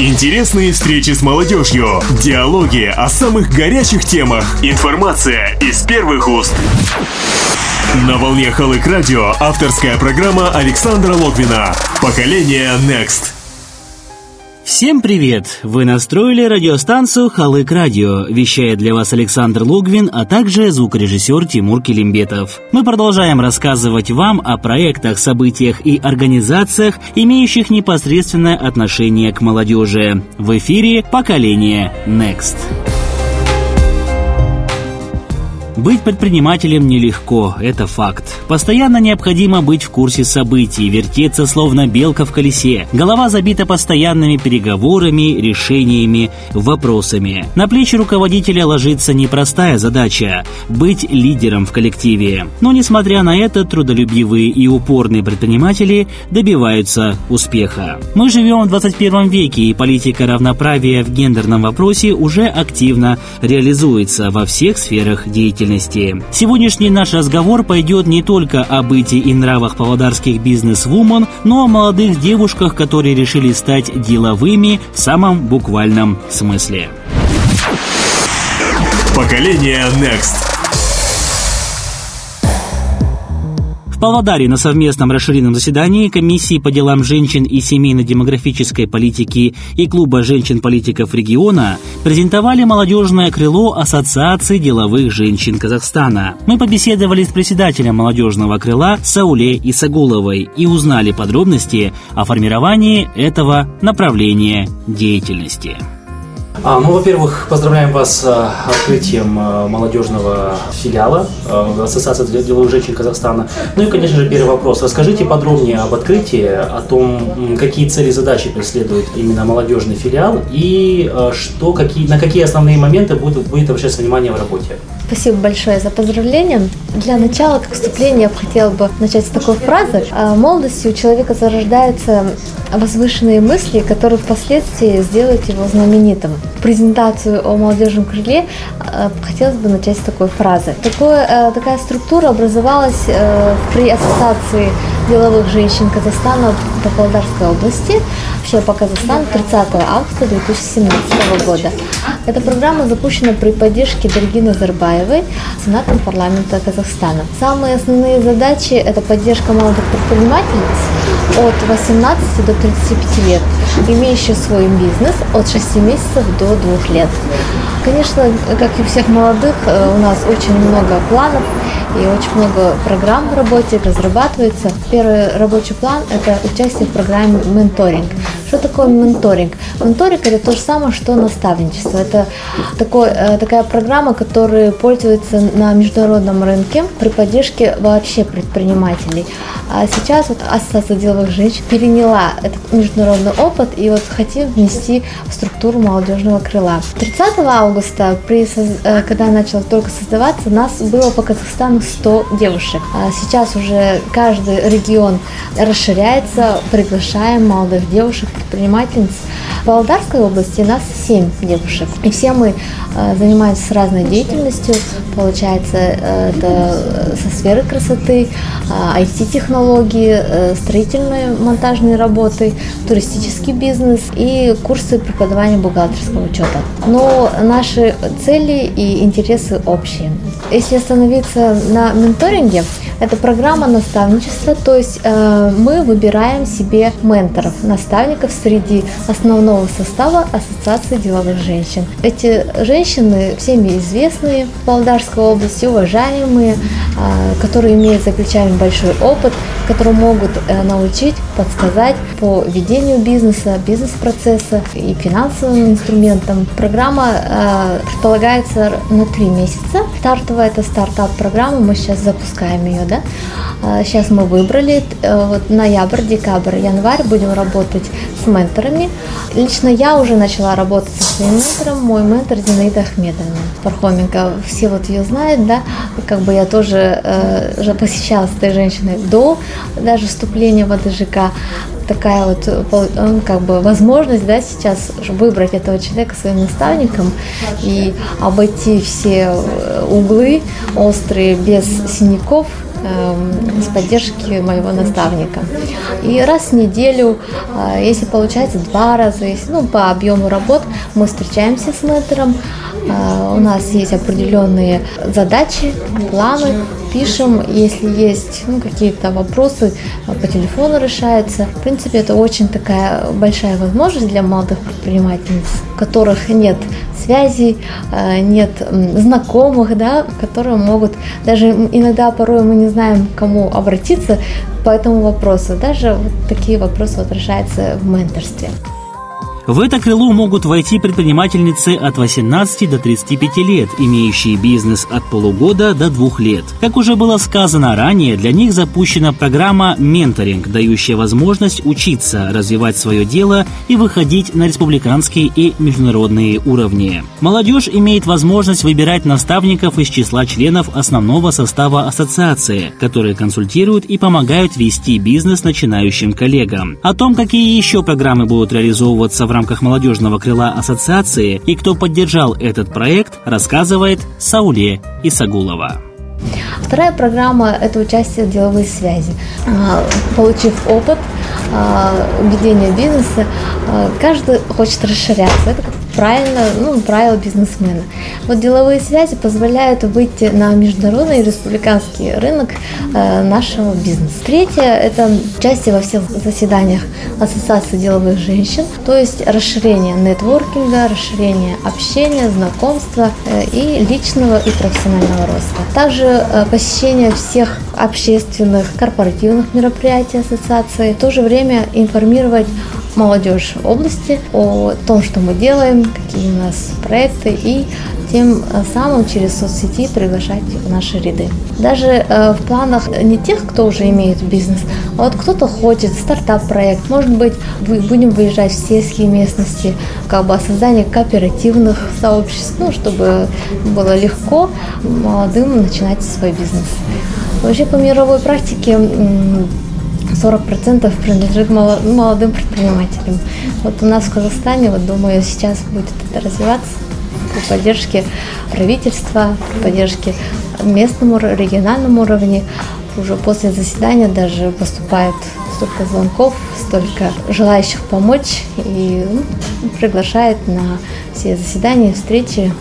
Интересные встречи с молодежью, диалоги о самых горячих темах, информация из первых уст. На волне Халык Радио авторская программа Александра Логвина. Поколение Next. Всем привет! Вы настроили радиостанцию «Халык Радио». Вещает для вас Александр Логвин, а также звукорежиссер Тимур Килимбетов. Мы продолжаем рассказывать вам о проектах, событиях и организациях, имеющих непосредственное отношение к молодежи. В эфире «Поколение Next». Быть предпринимателем нелегко, это факт. Постоянно необходимо быть в курсе событий, вертеться словно белка в колесе. Голова забита постоянными переговорами, решениями, вопросами. На плечи руководителя ложится непростая задача – быть лидером в коллективе. Но несмотря на это, трудолюбивые и упорные предприниматели добиваются успеха. Мы живем в 21 веке, и политика равноправия в гендерном вопросе уже активно реализуется во всех сферах деятельности деятельности. Сегодняшний наш разговор пойдет не только о быте и нравах павлодарских бизнес-вумен, но о молодых девушках, которые решили стать деловыми в самом буквальном смысле. Поколение Next. В Павлодаре на совместном расширенном заседании Комиссии по делам женщин и семейно-демографической политики и Клуба женщин-политиков региона презентовали молодежное крыло Ассоциации деловых женщин Казахстана. Мы побеседовали с председателем молодежного крыла Сауле Исагуловой и узнали подробности о формировании этого направления деятельности. А, ну, во-первых, поздравляем вас с а, открытием а, молодежного филиала Ассоциации деловых женщин Казахстана. Ну и, конечно же, первый вопрос. Расскажите подробнее об открытии, о том, какие цели и задачи преследует именно молодежный филиал и что, какие, на какие основные моменты будет, будет обращаться внимание в работе. Спасибо большое за поздравления. Для начала, как вступление, я бы хотела бы начать с такой фразы. В молодости у человека зарождаются возвышенные мысли, которые впоследствии сделают его знаменитым. Презентацию о молодежном крыле э, хотелось бы начать с такой фразы. Такое, э, такая структура образовалась э, при ассоциации деловых женщин Казахстана по Павлодарской области, вообще по Казахстану 30 августа 2017 года. Эта программа запущена при поддержке Дарьги Назарбаевой, сенатом парламента Казахстана. Самые основные задачи – это поддержка молодых предпринимательниц от 18 до 35 лет, имеющих свой бизнес от 6 месяцев до 2 лет. Конечно, как и у всех молодых, э, у нас очень много планов и очень много программ в работе разрабатывается. Первый рабочий план – это участие в программе «Менторинг». Что такое менторинг? Менторинг – это то же самое, что наставничество. Это такой, э, такая программа, которая пользуется на международном рынке при поддержке вообще предпринимателей. А сейчас вот Ассоциация деловых женщин переняла этот международный опыт и вот хотим внести в структуру молодежного крыла. 30 августа, при, э, когда начал только создаваться, нас было по Казахстану 100 девушек. А сейчас уже каждый регион расширяется, приглашаем молодых девушек, предпринимательниц. В Володарской области нас 7 девушек. И все мы э, занимаемся разной деятельностью. Получается, э, это со сферы красоты, IT-технологии, строительные монтажные работы, туристический бизнес и курсы преподавания бухгалтерского учета. Но наши цели и интересы общие. Если остановиться на менторинге, это программа наставничества, то есть э, мы выбираем себе менторов, наставников среди основного состава Ассоциации деловых женщин. Эти женщины всеми известные в Болгарской области, уважаемые, э, которые имеют за плечами большой опыт, которые могут э, научить, подсказать по ведению бизнеса, бизнес-процесса и финансовым инструментам. Программа э, предполагается на три месяца. Стартовая это стартап-программа, мы сейчас запускаем ее, да. Э, сейчас мы выбрали э, вот ноябрь, декабрь, январь будем работать с менторами. Лично я уже начала работать со своим ментором, мой ментор Зинаида Ахмедовна Пархоменко. Все вот ее знают, да, как бы я тоже э, уже посещала с этой женщиной до даже вступления в АДЖК такая вот э, как бы возможность, да, сейчас выбрать этого человека своим наставником и обойти все э, углы острые без синяков, с поддержки моего наставника. И раз в неделю, э, если получается два раза, если, ну, по объему работ, мы встречаемся с ментором, у нас есть определенные задачи, планы, пишем, если есть ну, какие-то вопросы по телефону решаются. В принципе, это очень такая большая возможность для молодых предпринимательниц, у которых нет связей, э, нет знакомых, да, которые могут, даже иногда порой мы не знаем, кому обратиться по этому вопросу. Даже вот такие вопросы вот решаются в менторстве. В это крыло могут войти предпринимательницы от 18 до 35 лет, имеющие бизнес от полугода до двух лет. Как уже было сказано ранее, для них запущена программа «Менторинг», дающая возможность учиться, развивать свое дело и выходить на республиканские и международные уровни. Молодежь имеет возможность выбирать наставников из числа членов основного состава ассоциации, которые консультируют и помогают вести бизнес начинающим коллегам. О том, какие еще программы будут реализовываться в рамках молодежного крыла ассоциации и кто поддержал этот проект, рассказывает Сауле Исагулова. Вторая программа – это участие в деловой связи. А, получив опыт а, ведения бизнеса, а, каждый хочет расширяться. Это как правильно, ну, правила бизнесмена. Вот деловые связи позволяют выйти на международный и республиканский рынок э, нашего бизнеса. Третье – это участие во всех заседаниях Ассоциации деловых женщин, то есть расширение нетворкинга, расширение общения, знакомства э, и личного и профессионального роста. Также э, посещение всех общественных корпоративных мероприятий ассоциации, в то же время информировать молодежь области о том, что мы делаем, какие у нас проекты и тем самым через соцсети приглашать в наши ряды. Даже э, в планах не тех, кто уже имеет бизнес, а вот кто-то хочет стартап-проект, может быть, будем выезжать в сельские местности, как бы создание кооперативных сообществ, ну, чтобы было легко молодым начинать свой бизнес. Вообще по мировой практике 40% принадлежит молодым предпринимателям. Вот у нас в Казахстане, вот думаю, сейчас будет это развиваться при поддержке правительства, при поддержке местному, региональному уровне. Уже после заседания даже поступает столько звонков, столько желающих помочь и ну, приглашает на все заседания, встречи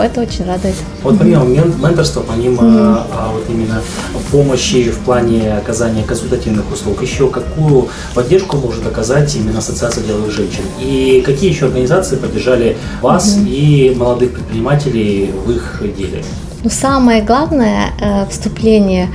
это очень радует. Вот помимо менторства, помимо mm-hmm. а, вот именно помощи в плане оказания консультативных услуг, еще какую поддержку может оказать именно Ассоциация деловых женщин? И какие еще организации поддержали вас mm-hmm. и молодых предпринимателей в их деле? Но самое главное э, вступление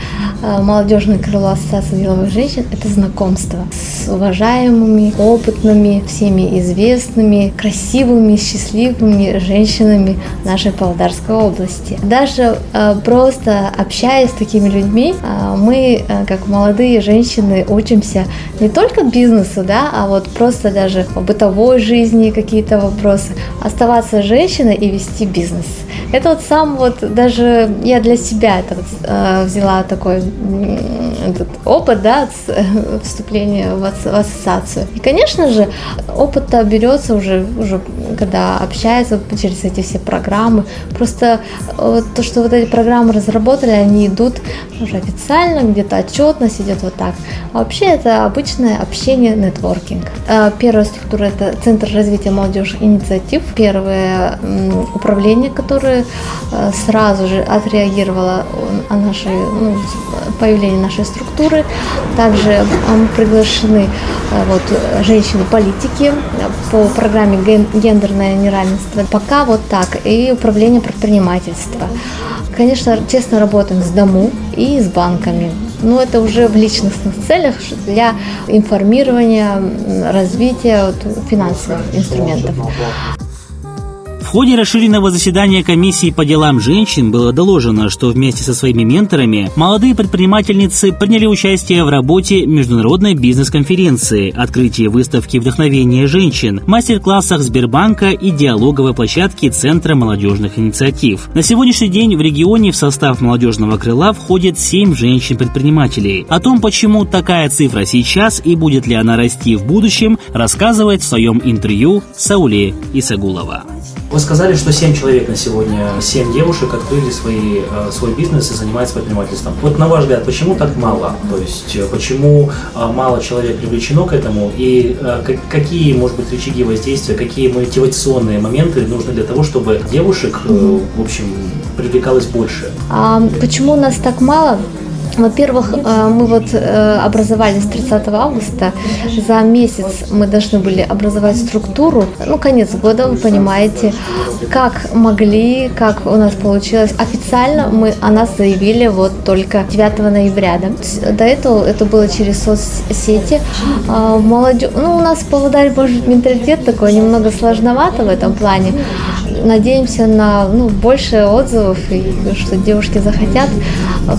э, молодежной крыло Ассоциации деловых женщин – это знакомство с уважаемыми, опытными, всеми известными, красивыми, счастливыми женщинами нашей Павлодарской области. Даже э, просто общаясь с такими людьми, э, мы, как молодые женщины, учимся не только бизнесу, да, а вот просто даже в бытовой жизни какие-то вопросы. Оставаться женщиной и вести бизнес. Это вот сам вот даже я для себя это вот, э, взяла такой этот опыт, да, э, вступления в, в ассоциацию. И, конечно же, опыт-то берется уже, уже когда общается через эти все программы. Просто вот то, что вот эти программы разработали, они идут уже официально, где-то отчетность идет вот так. А вообще это обычное общение, нетворкинг. Э, первая структура – это Центр развития молодежи инициатив. Первое управление, которое э, сразу же отреагировала о нашей, ну, появлении нашей структуры. Также мы приглашены э, вот, женщины-политики по программе «Гендерное неравенство». Пока вот так. И управление предпринимательства. Конечно, честно работаем с дому и с банками. Но это уже в личностных целях для информирования, развития вот, финансовых инструментов. В ходе расширенного заседания комиссии по делам женщин было доложено, что вместе со своими менторами молодые предпринимательницы приняли участие в работе международной бизнес-конференции, открытии выставки вдохновения женщин, мастер-классах Сбербанка и диалоговой площадки Центра молодежных инициатив. На сегодняшний день в регионе в состав молодежного крыла входит 7 женщин-предпринимателей. О том, почему такая цифра сейчас и будет ли она расти в будущем, рассказывает в своем интервью Сауле Исагулова. Вы сказали, что 7 человек на сегодня, 7 девушек открыли свои, э, свой бизнес и занимаются предпринимательством. Вот на ваш взгляд, почему так мало? То есть э, почему э, мало человек привлечено к этому? И какие, может быть, рычаги воздействия, какие мотивационные моменты нужны для того, чтобы девушек, в общем, привлекалось больше? А почему нас так мало? Во-первых, э, мы вот э, образовались 30 августа. За месяц мы должны были образовать структуру. Ну, конец года, вы понимаете, как могли, как у нас получилось. Официально мы о нас заявили вот только 9 ноября. Да? До этого это было через соцсети. А, Молодежь, ну, у нас в Павлодаре, может, менталитет такой немного сложновато в этом плане надеемся на ну, больше отзывов и что девушки захотят.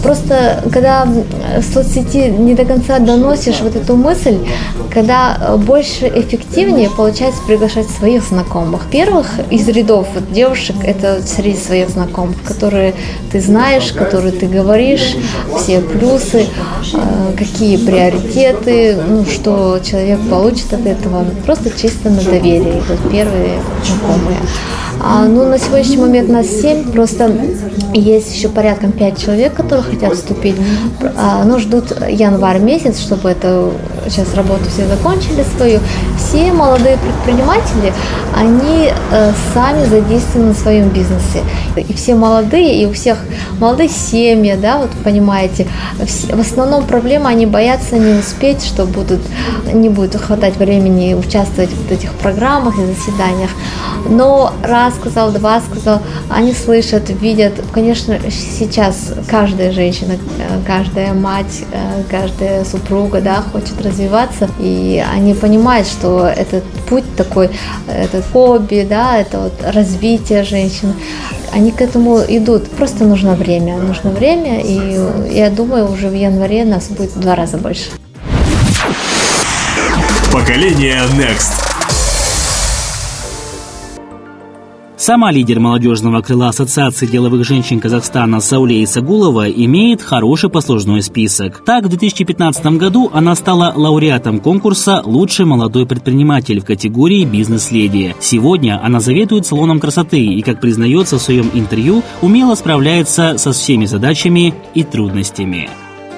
Просто когда в соцсети не до конца доносишь вот эту мысль, когда больше эффективнее получается приглашать своих знакомых. Первых из рядов вот, девушек это среди своих знакомых, которые ты знаешь, которые ты говоришь, все плюсы, э, какие приоритеты, ну, что человек получит от этого. Просто чисто на доверие. Вот первые знакомые. А, ну, на сегодняшний момент нас 7, просто есть еще порядком 5 человек, которые хотят вступить. А, ну, ждут январь месяц, чтобы это сейчас работу все закончили свою. Все молодые предприниматели, они э, сами задействованы в своем бизнесе. И все молодые, и у всех молодые семьи, да, вот понимаете, в основном проблема, они боятся не успеть, что будут, не будет хватать времени участвовать в этих программах и заседаниях. Но раз сказал, два сказал, они слышат, видят. Конечно, сейчас каждая женщина, каждая мать, каждая супруга, да, хочет развиваться, и они понимают, что этот путь такой, этот хобби, да, это вот развитие женщин, они к этому идут. Просто нужно время, нужно время, и я думаю, уже в январе нас будет в два раза больше. Поколение Next. Сама лидер молодежного крыла Ассоциации деловых женщин Казахстана Сауле Исагулова имеет хороший послужной список. Так, в 2015 году она стала лауреатом конкурса «Лучший молодой предприниматель» в категории «Бизнес-леди». Сегодня она заведует салоном красоты и, как признается в своем интервью, умело справляется со всеми задачами и трудностями.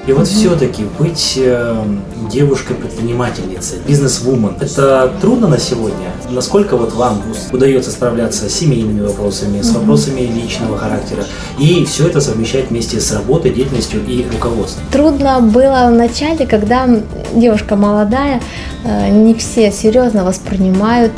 И вот все-таки быть э, девушкой-предпринимательницей, бизнес-вумен, это трудно на сегодня? Насколько вот вам удается справляться с семейными вопросами, с вопросами личного характера, и все это совмещать вместе с работой, деятельностью и руководством? Трудно было в начале, когда девушка молодая, э, не все серьезно воспринимают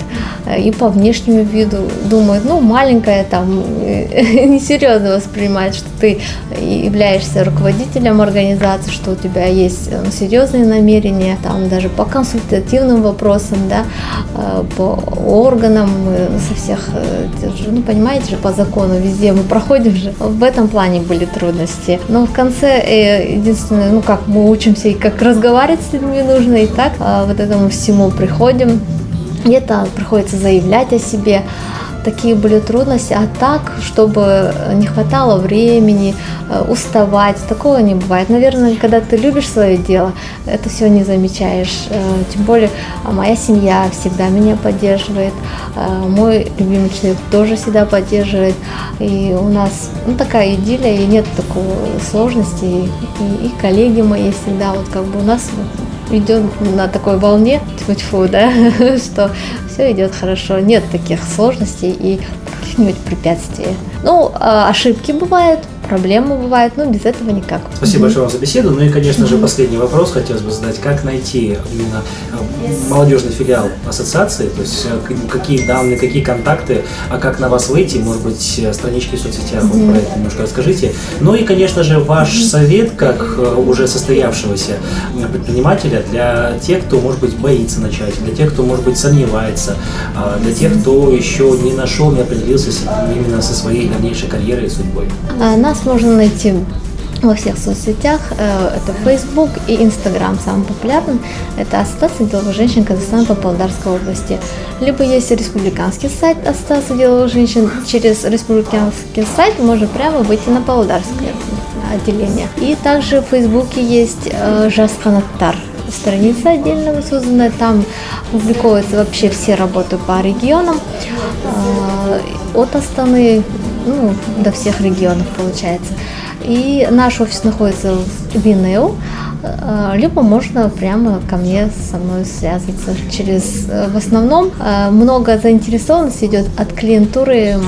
э, и по внешнему виду думают, ну, маленькая там, несерьезно воспринимает, что ты являешься руководителем организации, что у тебя есть э, серьезные намерения, там даже по консультативным вопросам, да, э, по органам, со всех, э, ну, понимаете же, по закону везде мы проходим же. В этом плане были трудности. Но в конце, единственное, ну, как мы учимся и как разговаривать с людьми нужно, и так вот этому всему приходим. И это приходится заявлять о себе такие были трудности, а так, чтобы не хватало времени, э, уставать, такого не бывает. Наверное, когда ты любишь свое дело, это все не замечаешь. Э, тем более а, моя семья всегда меня поддерживает, э, мой любимый человек тоже всегда поддерживает, и у нас ну, такая идиллия, и нет такой сложности, и, и коллеги мои всегда, вот как бы у нас идет на такой волне, тьфу да, что все идет хорошо, нет таких сложностей и каких-нибудь препятствий. Ну, а, ошибки бывают, проблемы бывают, но без этого никак. Спасибо большое вам за беседу. Ну и, конечно же, последний вопрос хотелось бы задать. Как найти именно э, молодежный филиал ассоциации? То есть э, какие данные, какие контакты, а как на вас выйти? Может быть, э, странички в соцсетях, вот про это немножко расскажите. Ну и, конечно же, ваш совет, как уже состоявшегося предпринимателя, для тех, кто, может быть, боится начать, для тех, кто, может быть, сомневается, а, для тех, кто еще не нашел, не определился именно со своей дальнейшей карьерой и судьбой. А, нас можно найти во всех соцсетях. Э, это Facebook и Instagram самый популярный. Это Ассоциация деловых женщин Казахстана по Павлодарской области. Либо есть республиканский сайт Ассоциации деловых женщин. Через республиканский сайт можно прямо выйти на Павлодарское отделение. И также в Фейсбуке есть э, Жасханаттар страница отдельно созданная, там публиковываются вообще все работы по регионам. Э, от Астаны ну, до всех регионов получается. И наш офис находится в Винеу, э, либо можно прямо ко мне со мной связаться через... Э, в основном э, много заинтересованности идет от клиентуры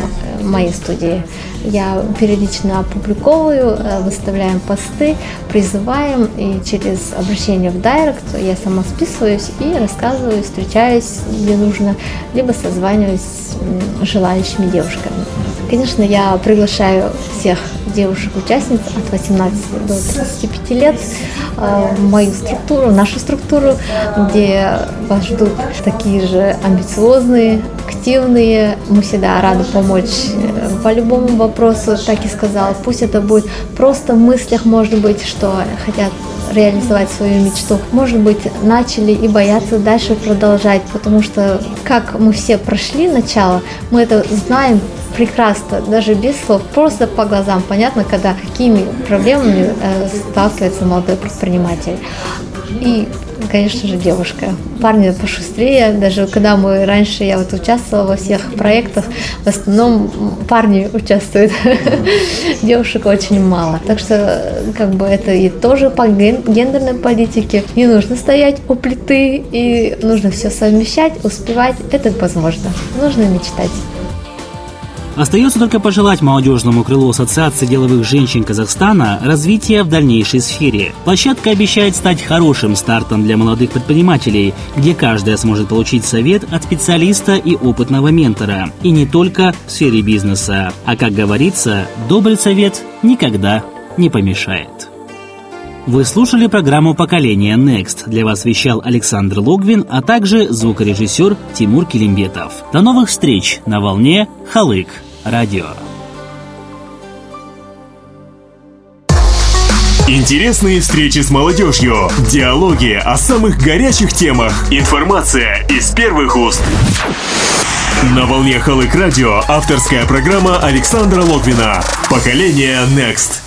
моей студии. Я периодично опубликовываю, выставляем посты, призываем, и через обращение в директ я сама списываюсь и рассказываю, встречаюсь, где нужно, либо созваниваюсь с желающими девушками. Конечно, я приглашаю всех девушек-участниц от 18 до 35 лет э, в мою структуру, в нашу структуру, где вас ждут такие же амбициозные, активные. Мы всегда рады помочь э, по любому вопросу, так и сказала. Пусть это будет просто в мыслях, может быть, что хотят реализовать свою мечту. Может быть, начали и боятся дальше продолжать, потому что как мы все прошли начало, мы это знаем прекрасно, даже без слов, просто по глазам понятно, когда какими проблемами э, сталкивается молодой предприниматель. И, конечно же, девушка. Парни пошустрее. Даже когда мы раньше, я вот участвовала во всех проектах, в основном парни участвуют. Девушек очень мало. Так что, как бы, это и тоже по гендерной политике. Не нужно стоять у плиты, и нужно все совмещать, успевать. Это возможно. Нужно мечтать. Остается только пожелать молодежному крылу Ассоциации деловых женщин Казахстана развития в дальнейшей сфере. Площадка обещает стать хорошим стартом для молодых предпринимателей, где каждая сможет получить совет от специалиста и опытного ментора. И не только в сфере бизнеса. А как говорится, добрый совет никогда не помешает. Вы слушали программу «Поколение Next». Для вас вещал Александр Логвин, а также звукорежиссер Тимур Килимбетов. До новых встреч на волне «Халык» радио. Интересные встречи с молодежью, диалоги о самых горячих темах, информация из первых уст. На волне Халык Радио авторская программа Александра Логвина «Поколение Next».